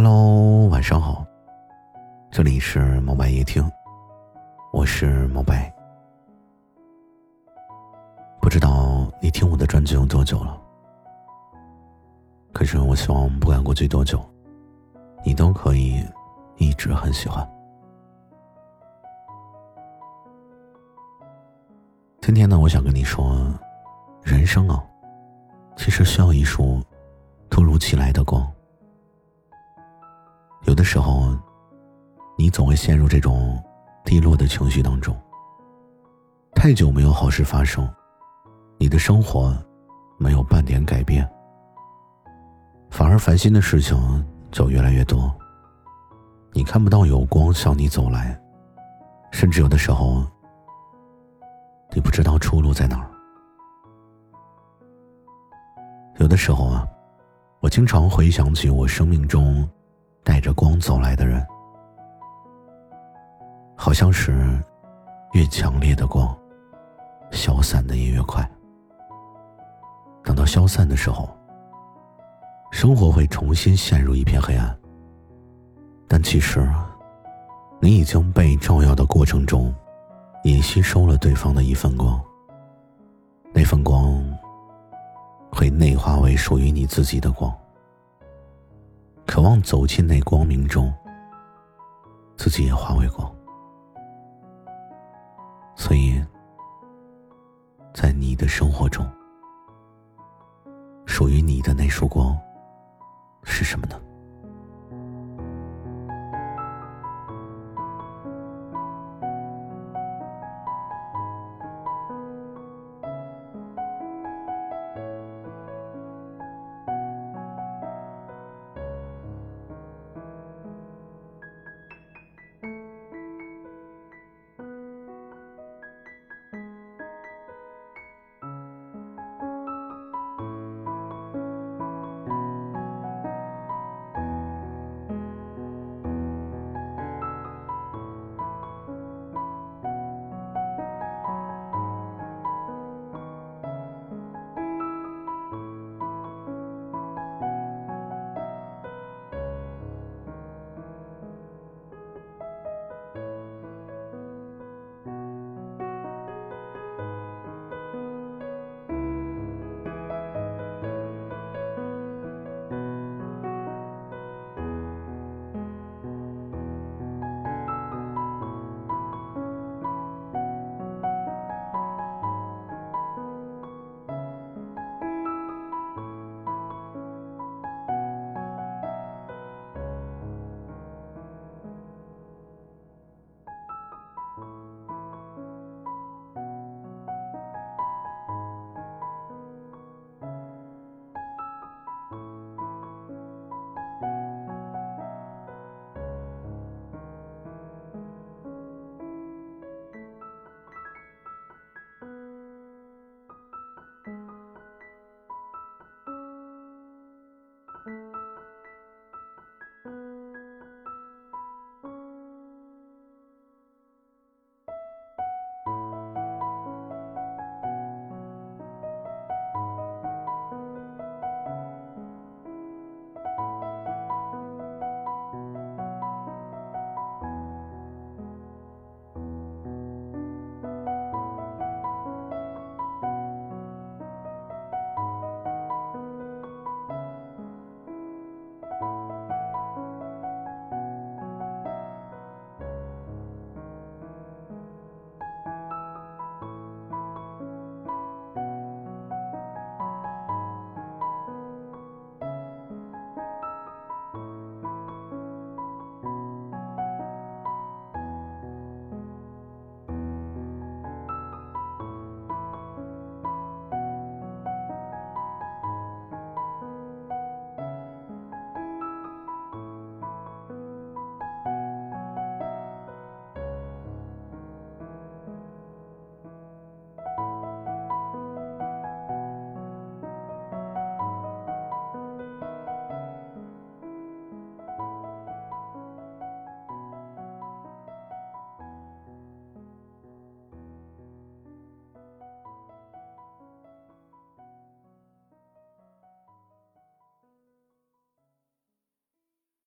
Hello，晚上好，这里是毛白夜听，我是毛白。不知道你听我的专辑有多久了，可是我希望不管过去多久，你都可以一直很喜欢。今天呢，我想跟你说，人生啊，其实需要一束突如其来的光。有的时候，你总会陷入这种低落的情绪当中。太久没有好事发生，你的生活没有半点改变，反而烦心的事情就越来越多。你看不到有光向你走来，甚至有的时候，你不知道出路在哪儿。有的时候啊，我经常回想起我生命中。带着光走来的人，好像是越强烈的光，消散的也越快。等到消散的时候，生活会重新陷入一片黑暗。但其实，你已经被照耀的过程中，也吸收了对方的一份光。那份光，会内化为属于你自己的光。渴望走进那光明中，自己也化为光。所以，在你的生活中，属于你的那束光是什么呢？